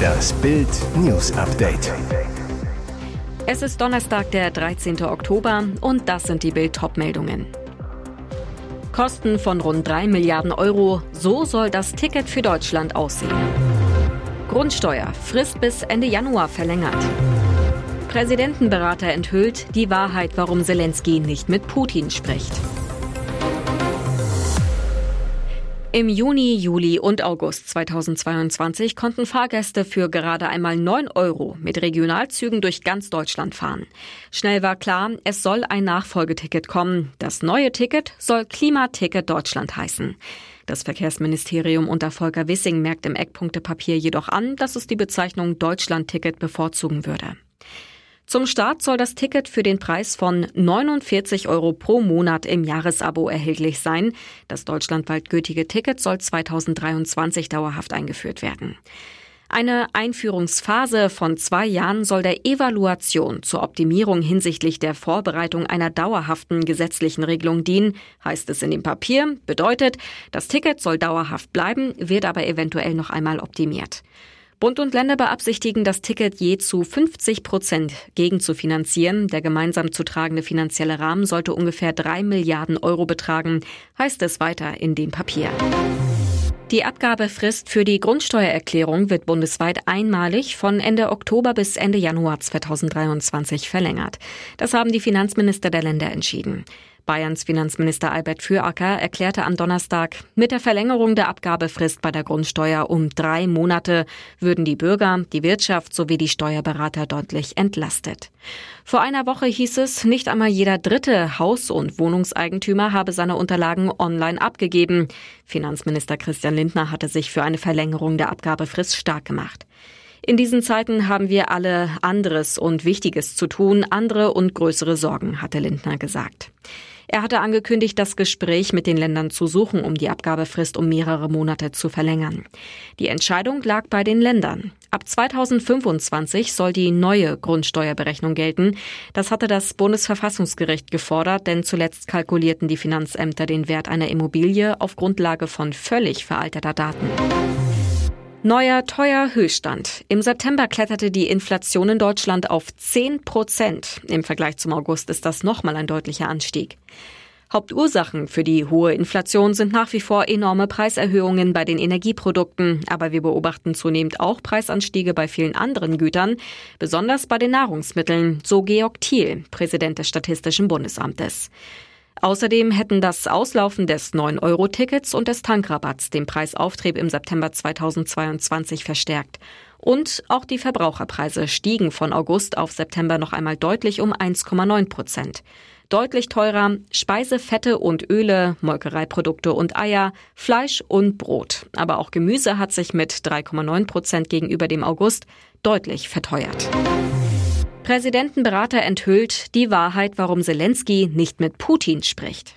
Das Bild News Update. Es ist Donnerstag, der 13. Oktober und das sind die Bild meldungen Kosten von rund 3 Milliarden Euro, so soll das Ticket für Deutschland aussehen. Grundsteuer, Frist bis Ende Januar verlängert. Präsidentenberater enthüllt die Wahrheit, warum Zelensky nicht mit Putin spricht. Im Juni, Juli und August 2022 konnten Fahrgäste für gerade einmal 9 Euro mit Regionalzügen durch ganz Deutschland fahren. Schnell war klar, es soll ein Nachfolgeticket kommen. Das neue Ticket soll Klimaticket Deutschland heißen. Das Verkehrsministerium unter Volker Wissing merkt im Eckpunktepapier jedoch an, dass es die Bezeichnung Deutschland-Ticket bevorzugen würde. Zum Start soll das Ticket für den Preis von 49 Euro pro Monat im Jahresabo erhältlich sein. Das deutschlandweit gültige Ticket soll 2023 dauerhaft eingeführt werden. Eine Einführungsphase von zwei Jahren soll der Evaluation zur Optimierung hinsichtlich der Vorbereitung einer dauerhaften gesetzlichen Regelung dienen, heißt es in dem Papier. Bedeutet, das Ticket soll dauerhaft bleiben, wird aber eventuell noch einmal optimiert. Bund und Länder beabsichtigen, das Ticket je zu 50 Prozent gegenzufinanzieren. Der gemeinsam zu tragende finanzielle Rahmen sollte ungefähr drei Milliarden Euro betragen, heißt es weiter in dem Papier. Die Abgabefrist für die Grundsteuererklärung wird bundesweit einmalig von Ende Oktober bis Ende Januar 2023 verlängert. Das haben die Finanzminister der Länder entschieden. Bayerns Finanzminister Albert Füracker erklärte am Donnerstag, mit der Verlängerung der Abgabefrist bei der Grundsteuer um drei Monate würden die Bürger, die Wirtschaft sowie die Steuerberater deutlich entlastet. Vor einer Woche hieß es, nicht einmal jeder dritte Haus- und Wohnungseigentümer habe seine Unterlagen online abgegeben. Finanzminister Christian Lindner hatte sich für eine Verlängerung der Abgabefrist stark gemacht. In diesen Zeiten haben wir alle anderes und Wichtiges zu tun, andere und größere Sorgen, hatte Lindner gesagt. Er hatte angekündigt, das Gespräch mit den Ländern zu suchen, um die Abgabefrist um mehrere Monate zu verlängern. Die Entscheidung lag bei den Ländern. Ab 2025 soll die neue Grundsteuerberechnung gelten. Das hatte das Bundesverfassungsgericht gefordert, denn zuletzt kalkulierten die Finanzämter den Wert einer Immobilie auf Grundlage von völlig veralteter Daten. Neuer teuer Höchststand. Im September kletterte die Inflation in Deutschland auf 10 Prozent. Im Vergleich zum August ist das nochmal ein deutlicher Anstieg. Hauptursachen für die hohe Inflation sind nach wie vor enorme Preiserhöhungen bei den Energieprodukten, aber wir beobachten zunehmend auch Preisanstiege bei vielen anderen Gütern, besonders bei den Nahrungsmitteln, so Georg Thiel, Präsident des Statistischen Bundesamtes. Außerdem hätten das Auslaufen des 9-Euro-Tickets und des Tankrabatts den Preisauftrieb im September 2022 verstärkt. Und auch die Verbraucherpreise stiegen von August auf September noch einmal deutlich um 1,9 Prozent. Deutlich teurer Speise, Fette und Öle, Molkereiprodukte und Eier, Fleisch und Brot. Aber auch Gemüse hat sich mit 3,9 Prozent gegenüber dem August deutlich verteuert. Präsidentenberater enthüllt die Wahrheit, warum Zelensky nicht mit Putin spricht.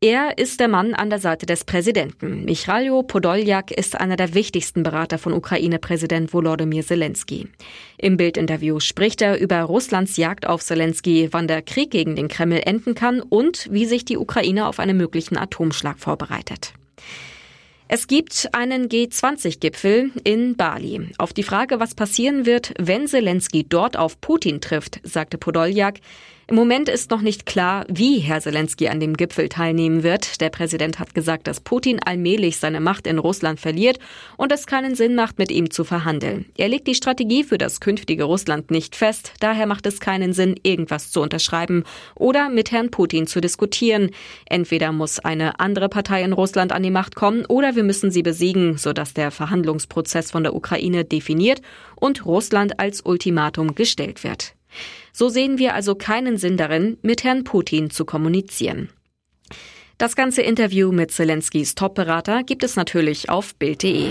Er ist der Mann an der Seite des Präsidenten. Michaljo Podoljak ist einer der wichtigsten Berater von Ukraine-Präsident Volodymyr Zelensky. Im Bildinterview spricht er über Russlands Jagd auf Zelensky, wann der Krieg gegen den Kreml enden kann und wie sich die Ukraine auf einen möglichen Atomschlag vorbereitet. Es gibt einen G20-Gipfel in Bali. Auf die Frage, was passieren wird, wenn Zelensky dort auf Putin trifft, sagte Podoljak, im Moment ist noch nicht klar, wie Herr Zelensky an dem Gipfel teilnehmen wird. Der Präsident hat gesagt, dass Putin allmählich seine Macht in Russland verliert und es keinen Sinn macht, mit ihm zu verhandeln. Er legt die Strategie für das künftige Russland nicht fest. Daher macht es keinen Sinn, irgendwas zu unterschreiben oder mit Herrn Putin zu diskutieren. Entweder muss eine andere Partei in Russland an die Macht kommen oder wir müssen sie besiegen, sodass der Verhandlungsprozess von der Ukraine definiert und Russland als Ultimatum gestellt wird. So sehen wir also keinen Sinn darin, mit Herrn Putin zu kommunizieren. Das ganze Interview mit Zelenskys Top-Berater gibt es natürlich auf Bild.de.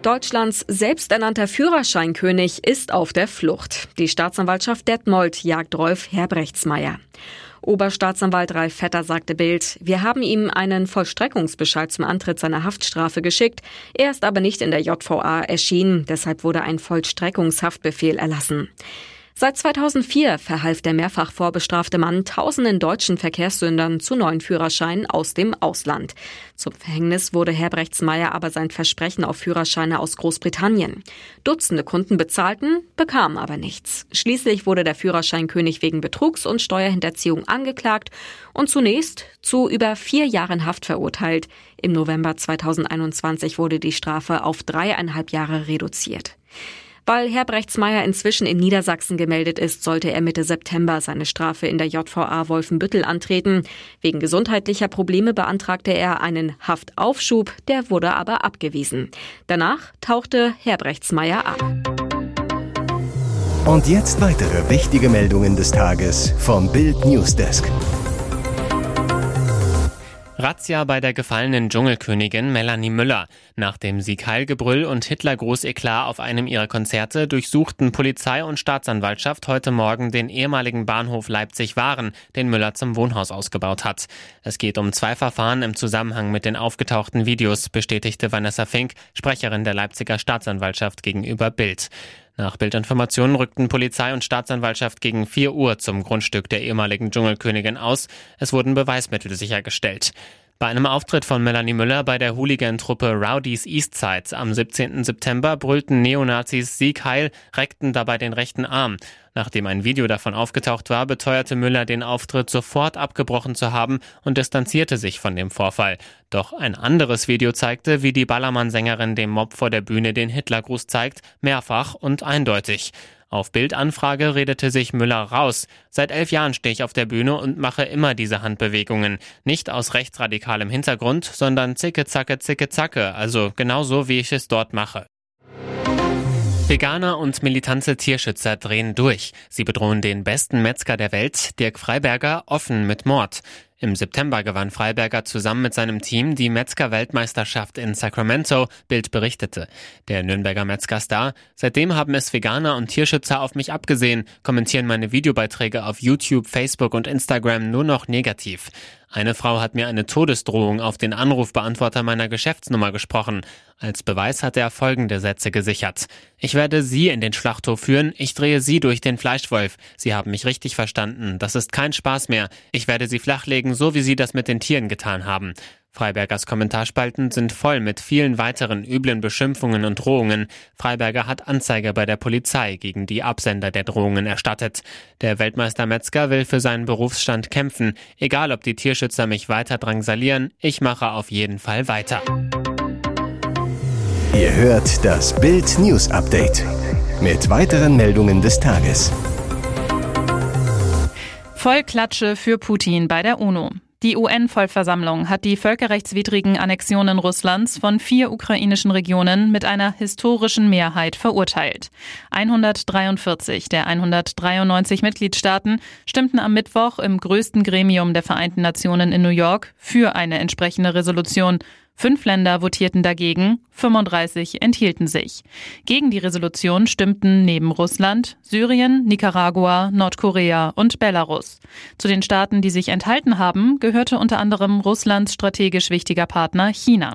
Deutschlands selbsternannter Führerscheinkönig ist auf der Flucht. Die Staatsanwaltschaft Detmold jagt Rolf Herbrechtsmeier. Oberstaatsanwalt Ralf Vetter sagte Bild, wir haben ihm einen Vollstreckungsbescheid zum Antritt seiner Haftstrafe geschickt. Er ist aber nicht in der JVA erschienen, deshalb wurde ein Vollstreckungshaftbefehl erlassen. Seit 2004 verhalf der mehrfach vorbestrafte Mann tausenden deutschen Verkehrssündern zu neuen Führerscheinen aus dem Ausland. Zum Verhängnis wurde Herbrechtsmeier aber sein Versprechen auf Führerscheine aus Großbritannien. Dutzende Kunden bezahlten, bekamen aber nichts. Schließlich wurde der Führerscheinkönig wegen Betrugs und Steuerhinterziehung angeklagt und zunächst zu über vier Jahren Haft verurteilt. Im November 2021 wurde die Strafe auf dreieinhalb Jahre reduziert. Weil Herbrechtsmeier inzwischen in Niedersachsen gemeldet ist, sollte er Mitte September seine Strafe in der JVA Wolfenbüttel antreten. Wegen gesundheitlicher Probleme beantragte er einen Haftaufschub, der wurde aber abgewiesen. Danach tauchte Herbrechtsmeier ab. Und jetzt weitere wichtige Meldungen des Tages vom Bild Newsdesk. Razzia bei der gefallenen Dschungelkönigin Melanie Müller. Nach dem Sieg Heilgebrüll und Hitler-Großeklat auf einem ihrer Konzerte durchsuchten Polizei und Staatsanwaltschaft heute Morgen den ehemaligen Bahnhof Leipzig-Waren, den Müller zum Wohnhaus ausgebaut hat. Es geht um zwei Verfahren im Zusammenhang mit den aufgetauchten Videos, bestätigte Vanessa Fink, Sprecherin der Leipziger Staatsanwaltschaft gegenüber Bild. Nach Bildinformationen rückten Polizei und Staatsanwaltschaft gegen 4 Uhr zum Grundstück der ehemaligen Dschungelkönigin aus. Es wurden Beweismittel sichergestellt. Bei einem Auftritt von Melanie Müller bei der Hooligan-Truppe Rowdies Eastside am 17. September brüllten Neonazis Sieg Heil, reckten dabei den rechten Arm. Nachdem ein Video davon aufgetaucht war, beteuerte Müller den Auftritt sofort abgebrochen zu haben und distanzierte sich von dem Vorfall. Doch ein anderes Video zeigte, wie die Ballermann-Sängerin dem Mob vor der Bühne den Hitlergruß zeigt, mehrfach und eindeutig. Auf Bildanfrage redete sich Müller raus. Seit elf Jahren stehe ich auf der Bühne und mache immer diese Handbewegungen. Nicht aus rechtsradikalem Hintergrund, sondern zicke, zacke, zicke, zacke. Also genauso, wie ich es dort mache. Veganer und militante Tierschützer drehen durch. Sie bedrohen den besten Metzger der Welt, Dirk Freiberger, offen mit Mord. Im September gewann Freiberger zusammen mit seinem Team die Metzger-Weltmeisterschaft in Sacramento, Bild berichtete. Der Nürnberger Metzger-Star, seitdem haben es Veganer und Tierschützer auf mich abgesehen, kommentieren meine Videobeiträge auf YouTube, Facebook und Instagram nur noch negativ. Eine Frau hat mir eine Todesdrohung auf den Anrufbeantworter meiner Geschäftsnummer gesprochen. Als Beweis hat er folgende Sätze gesichert. Ich werde Sie in den Schlachthof führen, ich drehe Sie durch den Fleischwolf. Sie haben mich richtig verstanden, das ist kein Spaß mehr. Ich werde Sie flachlegen, so wie Sie das mit den Tieren getan haben. Freibergers Kommentarspalten sind voll mit vielen weiteren üblen Beschimpfungen und Drohungen. Freiberger hat Anzeige bei der Polizei gegen die Absender der Drohungen erstattet. Der Weltmeister Metzger will für seinen Berufsstand kämpfen. Egal, ob die Tierschützer mich weiter drangsalieren, ich mache auf jeden Fall weiter. Ihr hört das Bild News Update mit weiteren Meldungen des Tages. Vollklatsche für Putin bei der UNO. Die UN-Vollversammlung hat die völkerrechtswidrigen Annexionen Russlands von vier ukrainischen Regionen mit einer historischen Mehrheit verurteilt. 143 der 193 Mitgliedstaaten stimmten am Mittwoch im größten Gremium der Vereinten Nationen in New York für eine entsprechende Resolution. Fünf Länder votierten dagegen, 35 enthielten sich. Gegen die Resolution stimmten neben Russland Syrien, Nicaragua, Nordkorea und Belarus. Zu den Staaten, die sich enthalten haben, gehörte unter anderem Russlands strategisch wichtiger Partner China.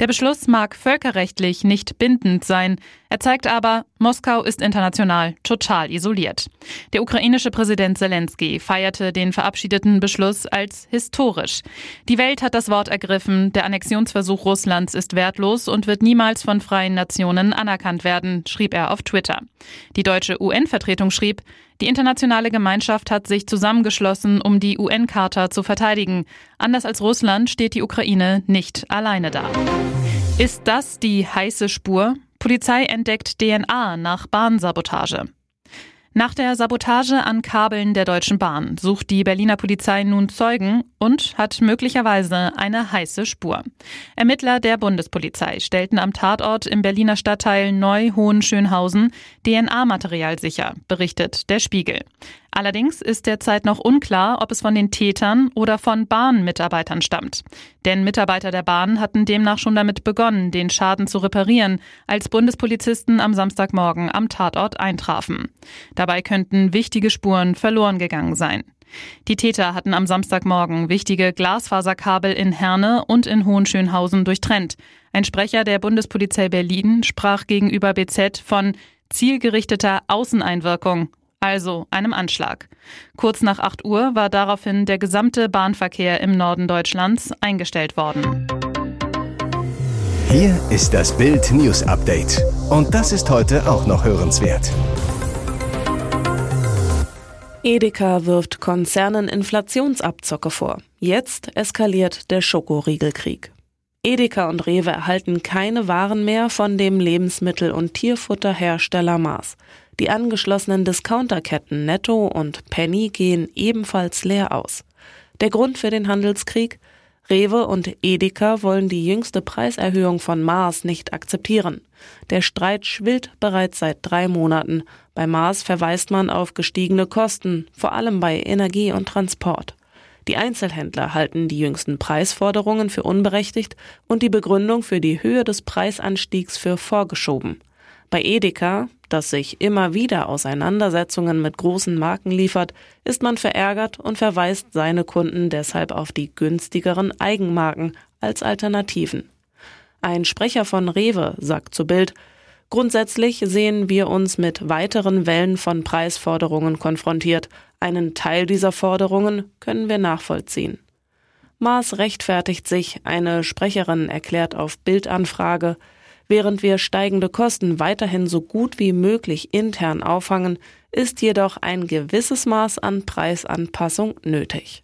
Der Beschluss mag völkerrechtlich nicht bindend sein. Er zeigt aber, Moskau ist international total isoliert. Der ukrainische Präsident Zelensky feierte den verabschiedeten Beschluss als historisch. Die Welt hat das Wort ergriffen, der Annexionsversuch Russlands ist wertlos und wird niemals von freien Nationen anerkannt werden, schrieb er auf Twitter. Die deutsche UN-Vertretung schrieb, die internationale Gemeinschaft hat sich zusammengeschlossen, um die UN-Charta zu verteidigen. Anders als Russland steht die Ukraine nicht alleine da. Ist das die heiße Spur? Polizei entdeckt DNA nach Bahnsabotage. Nach der Sabotage an Kabeln der Deutschen Bahn sucht die Berliner Polizei nun Zeugen und hat möglicherweise eine heiße Spur. Ermittler der Bundespolizei stellten am Tatort im Berliner Stadtteil Neu-Hohenschönhausen DNA-Material sicher, berichtet der Spiegel. Allerdings ist derzeit noch unklar, ob es von den Tätern oder von Bahnmitarbeitern stammt. Denn Mitarbeiter der Bahn hatten demnach schon damit begonnen, den Schaden zu reparieren, als Bundespolizisten am Samstagmorgen am Tatort eintrafen. Dabei könnten wichtige Spuren verloren gegangen sein. Die Täter hatten am Samstagmorgen wichtige Glasfaserkabel in Herne und in Hohenschönhausen durchtrennt. Ein Sprecher der Bundespolizei Berlin sprach gegenüber BZ von zielgerichteter Außeneinwirkung also einem Anschlag. Kurz nach 8 Uhr war daraufhin der gesamte Bahnverkehr im Norden Deutschlands eingestellt worden. Hier ist das Bild News Update. Und das ist heute auch noch hörenswert. Edeka wirft Konzernen Inflationsabzocke vor. Jetzt eskaliert der Schokoriegelkrieg. Edeka und Rewe erhalten keine Waren mehr von dem Lebensmittel- und Tierfutterhersteller Mars. Die angeschlossenen Discounterketten Netto und Penny gehen ebenfalls leer aus. Der Grund für den Handelskrieg? Rewe und Edeka wollen die jüngste Preiserhöhung von Mars nicht akzeptieren. Der Streit schwillt bereits seit drei Monaten. Bei Mars verweist man auf gestiegene Kosten, vor allem bei Energie und Transport. Die Einzelhändler halten die jüngsten Preisforderungen für unberechtigt und die Begründung für die Höhe des Preisanstiegs für vorgeschoben. Bei Edeka, das sich immer wieder Auseinandersetzungen mit großen Marken liefert, ist man verärgert und verweist seine Kunden deshalb auf die günstigeren Eigenmarken als Alternativen. Ein Sprecher von Rewe sagt zu Bild, Grundsätzlich sehen wir uns mit weiteren Wellen von Preisforderungen konfrontiert. Einen Teil dieser Forderungen können wir nachvollziehen. Maas rechtfertigt sich, eine Sprecherin erklärt auf Bildanfrage, während wir steigende Kosten weiterhin so gut wie möglich intern auffangen, ist jedoch ein gewisses Maß an Preisanpassung nötig.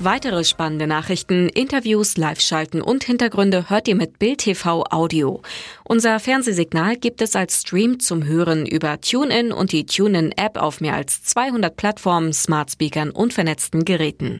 Weitere spannende Nachrichten, Interviews, Live-Schalten und Hintergründe hört ihr mit Bild TV Audio. Unser Fernsehsignal gibt es als Stream zum Hören über TuneIn und die TuneIn-App auf mehr als 200 Plattformen, Smart Speakern und vernetzten Geräten.